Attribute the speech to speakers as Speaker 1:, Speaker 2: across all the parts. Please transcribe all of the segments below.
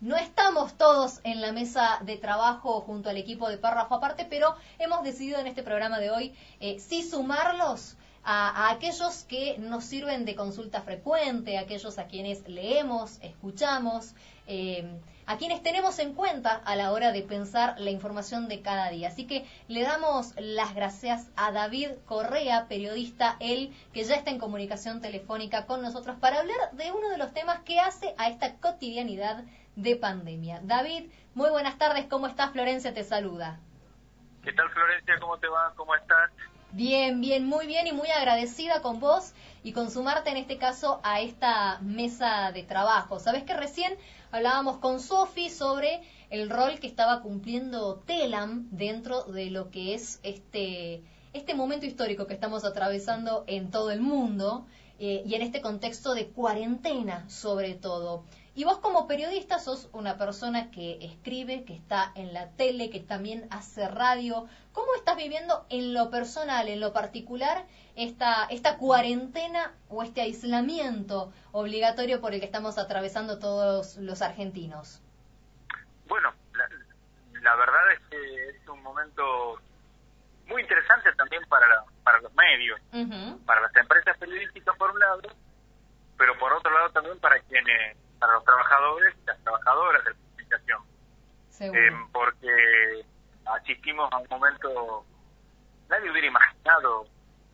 Speaker 1: no estamos todos en la mesa de trabajo junto al equipo de párrafo aparte, pero hemos decidido en este programa de hoy eh, sí sumarlos a, aquellos que nos sirven de consulta frecuente, a aquellos a quienes leemos, escuchamos, eh, a quienes tenemos en cuenta a la hora de pensar la información de cada día. Así que le damos las gracias a David Correa, periodista, él que ya está en comunicación telefónica con nosotros para hablar de uno de los temas que hace a esta cotidianidad de pandemia. David, muy buenas tardes, ¿cómo estás? Florencia te saluda.
Speaker 2: ¿Qué tal Florencia? ¿Cómo te va? ¿Cómo estás?
Speaker 1: Bien, bien, muy bien y muy agradecida con vos y con sumarte en este caso a esta mesa de trabajo. Sabes que recién hablábamos con Sofi sobre el rol que estaba cumpliendo Telam dentro de lo que es este, este momento histórico que estamos atravesando en todo el mundo eh, y en este contexto de cuarentena sobre todo. Y vos como periodista sos una persona que escribe, que está en la tele, que también hace radio. ¿Cómo estás viviendo en lo personal, en lo particular, esta, esta cuarentena o este aislamiento obligatorio por el que estamos atravesando todos los argentinos?
Speaker 2: Bueno, la, verdad es que es un momento muy interesante también para, para los medios, para las empresas periodísticas por un lado, pero por otro lado también para quienes para los trabajadores y las trabajadoras de la comunicación. Eh, porque asistimos a un momento, nadie hubiera imaginado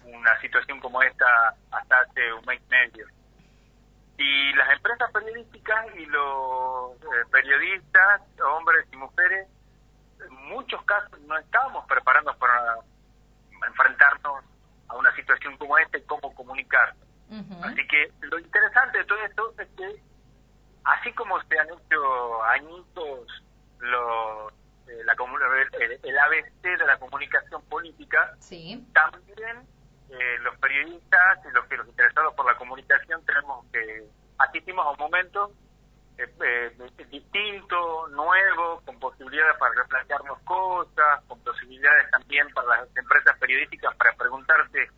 Speaker 2: una situación como esta hasta hace un mes y medio. Y las empresas periodísticas y los eh, periodistas, hombres y mujeres, en muchos casos no estábamos preparados para enfrentarnos a una situación como esta y cómo comunicar. Así que lo interesante de todo esto es que como se han hecho añitos los, eh, la, el, el, ABC de la comunicación política, también eh, los periodistas y los, los interesados por la comunicación tenemos que asistimos a un momento eh, distinto, nuevo, con posibilidades para replantearnos cosas, con posibilidades también para las empresas periodísticas para preguntarse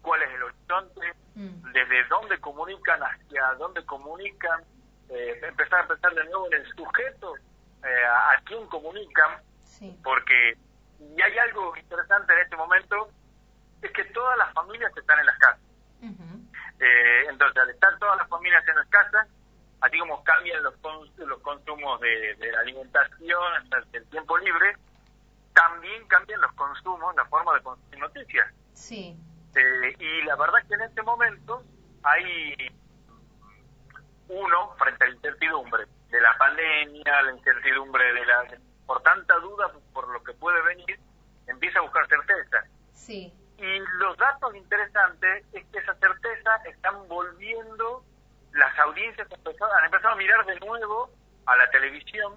Speaker 2: cuál es el horizonte, mm. desde dónde comunican hacia dónde comunican, eh, empezar a pensar de nuevo en el sujeto, eh, a, quién comunican, porque y hay algo interesante en este momento, es que todas las familias están en las casas. eh, entonces, al estar todas las familias en las casas, así como cambian los, los consumos de, la alimentación hasta el tiempo libre, también cambian los consumos, la forma de consumir noticias.
Speaker 1: Sí.
Speaker 2: Eh, y la verdad es que en este momento hay uno frente a la incertidumbre de la pandemia, la incertidumbre de la por tanta duda por lo que puede venir, empieza a buscar certeza.
Speaker 1: Sí.
Speaker 2: Y los datos interesantes es que esa certeza están volviendo, las audiencias han empezado a mirar de nuevo a la televisión,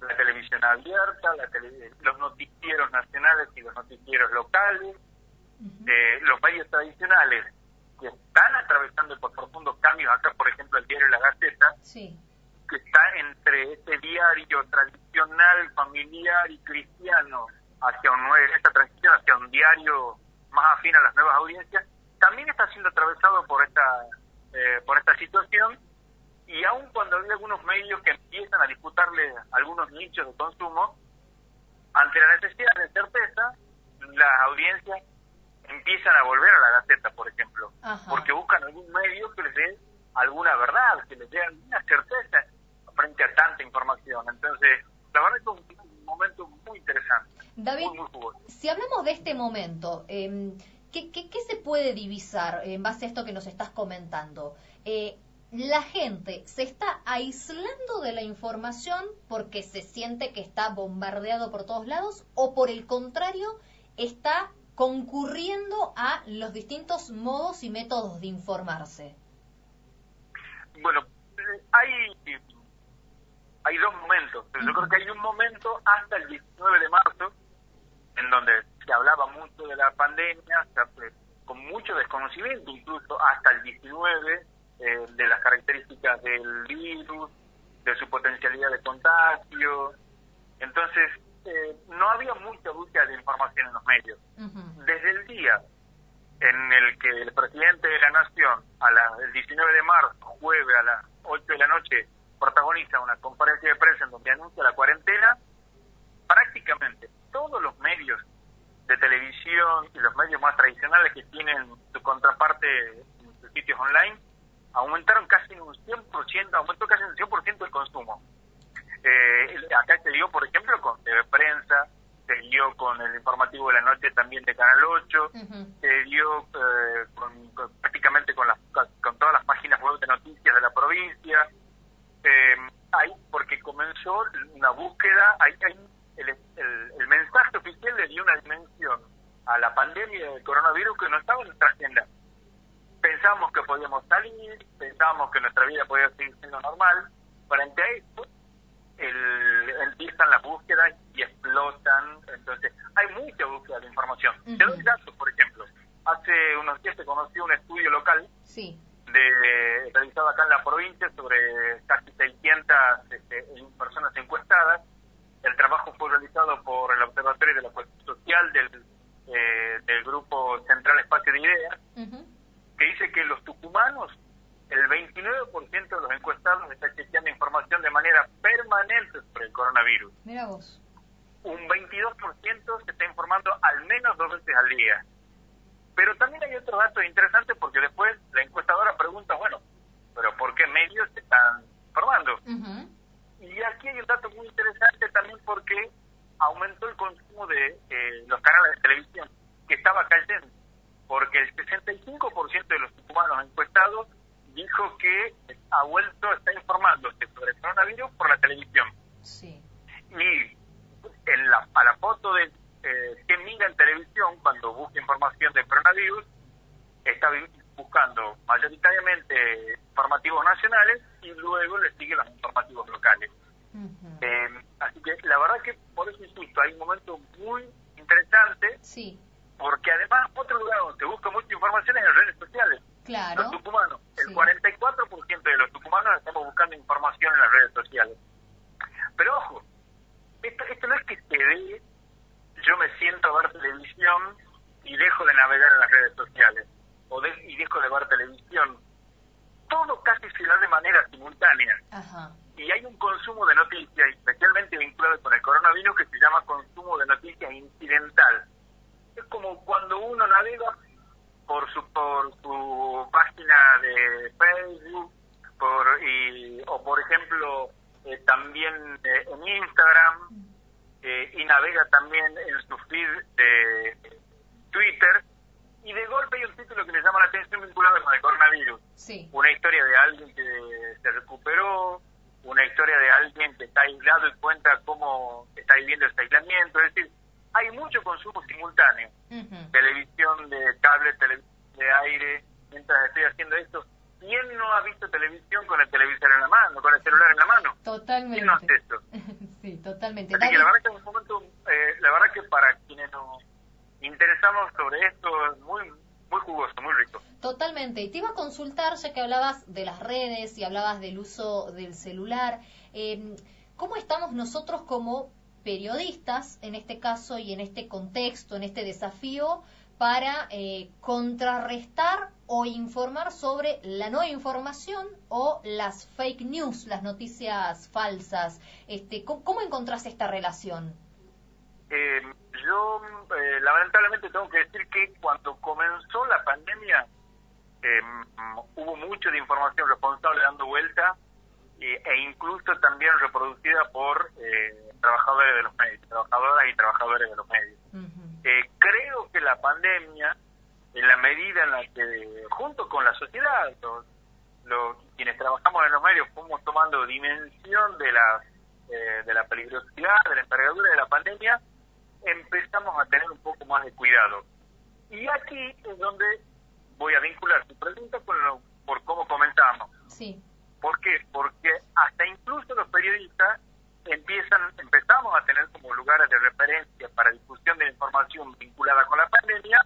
Speaker 2: la televisión abierta, la los noticieros nacionales y los noticieros locales, eh, los medios tradicionales que están atravesando por profundos cambios, acá por ejemplo el diario La Gaceta, que está entre este diario tradicional, familiar y cristiano, hacia un, esta transición hacia un diario más afín a las nuevas audiencias, también está siendo atravesado por esta, eh, por esta situación. Y aun cuando hay algunos medios que empiezan a disputarle algunos nichos de consumo, ante la necesidad de certeza, las audiencias empiezan a volver a la Gaceta, por ejemplo, porque buscan algún medio que les dé alguna verdad, que les dé alguna certeza frente a tanta información. Entonces, la verdad es que es un momento muy interesante.
Speaker 1: David, si hablamos de este momento, eh, ¿qué, qué, se puede divisar en base a esto que nos estás comentando? Eh, la gente se está aislando de la información porque se siente que está bombardeado por todos lados o por el contrario está concurriendo a los distintos modos y métodos de informarse?
Speaker 2: Bueno, hay, hay dos momentos. Yo creo que hay un momento hasta el 19 de marzo en donde se hablaba mucho de la pandemia, con mucho desconocimiento, incluso hasta el 19, eh, de las características del virus, de su potencialidad de contagio. Entonces, eh, no había mucha búsqueda de información en los medios. Desde el día en el que el presidente de la Nación, a la, el 19 de marzo, jueves a las 8 de la noche, protagoniza una conferencia de prensa en donde anuncia la cuarentena, prácticamente todos los medios de televisión y los medios más tradicionales que tienen su contraparte en sus sitios online aumentaron casi un 100%, aumentó casi un 100% el consumo. Eh, acá se dio, por ejemplo, con TV Prensa, se dio con el informativo de la noche también de Canal 8, se dio eh, prácticamente con, las, con todas las páginas web de noticias de la provincia. Eh, ahí, porque comenzó una búsqueda, ahí, el, el, mensaje oficial le dio una dimensión a la pandemia del coronavirus que no estaba en nuestra agenda. Pensábamos que podíamos salir, pensábamos que nuestra vida podía seguir siendo normal. Frente a esto, el, empiezan las búsquedas y explotan. Entonces, hay mucha búsqueda de información. Te doy datos, por ejemplo. Hace unos días se conoció un estudio local
Speaker 1: sí.
Speaker 2: de, realizado acá en la provincia sobre casi 600 este, personas encuestadas. El trabajo fue realizado por el Observatorio de la Cuestión Social del, eh, del Grupo Central Espacio de Ideas, que dice que los tucumanos el 29% de los encuestados está chequeando información de manera permanente sobre el coronavirus.
Speaker 1: Mira vos.
Speaker 2: Un 22% se está informando al menos dos veces al día. Pero también hay otros datos interesantes porque después la encuestadora pregunta, bueno, pero ¿por qué medios se están informando? Y aquí hay un dato muy interesante también porque aumentó el consumo de eh, los canales de televisión, que estaba cayendo, porque el 65% de los tucumanos encuestados dijo que ha vuelto, está informándose sobre el coronavirus por la televisión.
Speaker 1: Sí.
Speaker 2: Y en la, a la foto de eh, que mira en televisión cuando busca información del coronavirus, está buscando mayoritariamente informativos nacionales y luego le siguen los informativos locales. Eh, así que la verdad que por eso insisto, hay un momento muy interesante.
Speaker 1: Sí.
Speaker 2: Porque además, otro lugar donde busca mucha información es en redes sociales.
Speaker 1: Claro.
Speaker 2: Los tucumanos. El 44% de los tucumanos estamos buscando información en las redes sociales. Pero ojo, esto, esto no es que se dé, yo me siento a ver televisión y dejo de navegar en las redes sociales, o de, y dejo de ver televisión. Todo casi se da de manera simultánea. Y hay un consumo de noticias, especialmente vinculado con el coronavirus, que se llama consumo de noticias incidental. Es como cuando uno navega por su por su página de Facebook por y o por ejemplo eh, también eh, en Instagram eh, y navega también en su feed de Twitter y de golpe hay un título que le llama la atención vinculado con el coronavirus una historia de alguien que se recuperó una historia de alguien que está aislado y cuenta cómo está viviendo este aislamiento es decir hay mucho consumo simultáneo. Televisión de cable, de aire, mientras estoy haciendo esto. ¿Quién no ha visto televisión con el televisor en la mano, con el celular en la mano?
Speaker 1: Totalmente.
Speaker 2: ¿Quién no hace esto?
Speaker 1: sí, totalmente.
Speaker 2: Así que la verdad que un momento, eh, la verdad que para quienes nos interesamos sobre esto es muy muy jugoso, muy rico.
Speaker 1: Totalmente. Y te iba a consultar, ya que hablabas de las redes y hablabas del uso del celular, eh, ¿cómo estamos nosotros como periodistas, en este caso y en este contexto, en este desafío, para eh, contrarrestar o informar sobre la no información o las fake news, las noticias falsas. Este, ¿cómo, encontrás esta relación?
Speaker 2: Eh, yo eh, lamentablemente tengo que decir que cuando comenzó la pandemia em, hubo mucho de información responsable dando vuelta e incluso también reproducida por trabajadores de los medios, trabajadoras y trabajadores de los medios. Eh, creo que la pandemia, en la medida en la que, junto con la sociedad, los, quienes trabajamos en los medios, fuimos tomando dimensión de la, eh, de la peligrosidad, de la envergadura de la pandemia, empezamos a tener un poco más de cuidado. Y aquí es donde voy a vincular tu pregunta con por cómo comenzamos.
Speaker 1: Sí.
Speaker 2: ¿Por qué? Porque hasta incluso los periodistas empiezan, empezamos a tener como lugares de referencia para difusión de información vinculada con la pandemia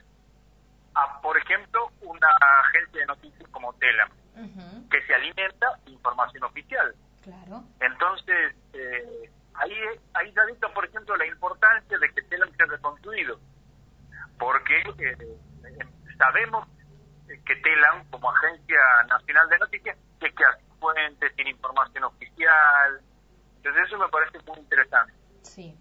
Speaker 2: por ejemplo, una agencia de noticias como Telam, que se alimenta de información oficial.
Speaker 1: Claro.
Speaker 2: Entonces, eh, ahí, ahí se ha visto, por ejemplo, la importancia de que Telam sea reconstruido, porque eh, sabemos que Telam, como agencia nacional de noticias, ¿qué, qué hace? fuentes, sin información oficial. Entonces eso me parece muy interesante.
Speaker 1: Sí.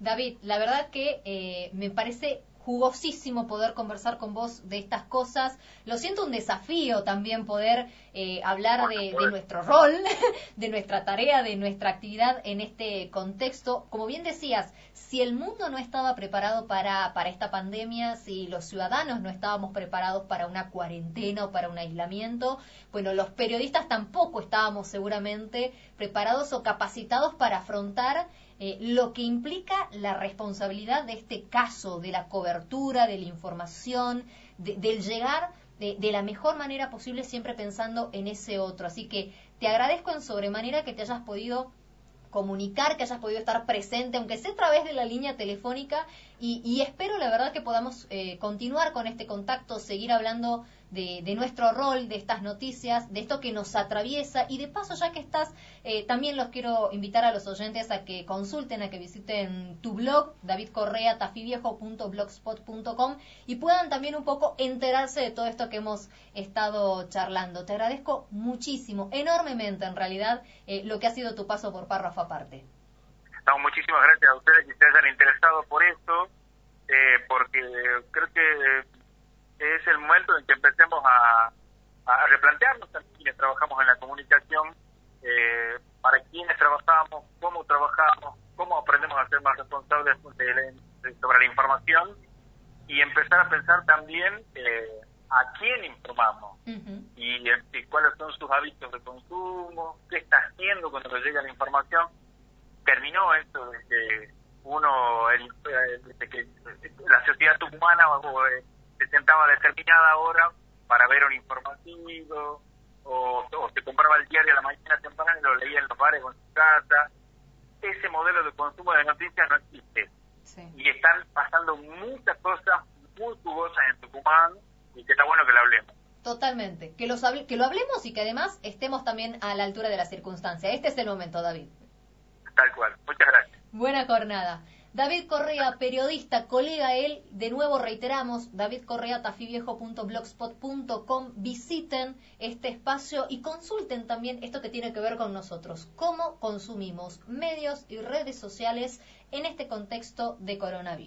Speaker 1: David, la verdad que eh, me parece jugosísimo poder conversar con vos de estas cosas. Lo siento un desafío también poder eh, hablar de, nuestro rol, de nuestra tarea, de nuestra actividad en este contexto. Como bien decías, si el mundo no estaba preparado para, para esta pandemia, si los ciudadanos no estábamos preparados para una cuarentena o para un aislamiento, bueno, los periodistas tampoco estábamos seguramente preparados o capacitados para afrontar eh, lo que implica la responsabilidad de este caso, de la cobertura, de la información, del llegar de, de, la mejor manera posible, siempre pensando en ese otro. Así que te agradezco en sobremanera que te hayas podido comunicar, que hayas podido estar presente, aunque sea a través de la línea telefónica, y, espero la verdad que podamos eh, continuar con este contacto, seguir hablando de, nuestro rol, de estas noticias, de esto que nos atraviesa, y de paso, ya que estás, eh, también los quiero invitar a los oyentes a que consulten, a que visiten tu blog, davidcorrea.tafiviejo.blogspot.com, y puedan también un poco enterarse de todo esto que hemos estado charlando. Te agradezco muchísimo, enormemente en realidad, eh, lo que ha sido tu paso por párrafo aparte
Speaker 2: muchísimas gracias a ustedes que se hayan interesado por esto, eh, porque creo que es el momento en que empecemos a, replantearnos también quienes trabajamos en la comunicación, eh, para quienes trabajamos, cómo trabajamos, cómo aprendemos a ser más responsables sobre la información y empezar a pensar también eh, a quién informamos y, y, cuáles son sus hábitos de consumo, qué está haciendo cuando le llega la información. Terminó esto de que uno, el, que la sociedad humana eh, se sentaba a determinada hora para ver un informativo, o, se compraba el diario a la mañana temprana y lo leía en los bares o en su casa. Ese modelo de consumo de noticias no existe. Y están pasando muchas cosas muy jugosas en Tucumán y que está bueno que lo hablemos.
Speaker 1: Totalmente. Que, los, que lo hablemos y que además estemos también a la altura de la circunstancia. Este es el momento, David.
Speaker 2: Tal cual. Muchas gracias.
Speaker 1: Buena jornada. David Correa, periodista, colega él, de nuevo reiteramos, davidcorrea.tafiviejo.blogspot.com, visiten este espacio y consulten también esto que tiene que ver con nosotros, cómo consumimos medios y redes sociales en este contexto de coronavirus.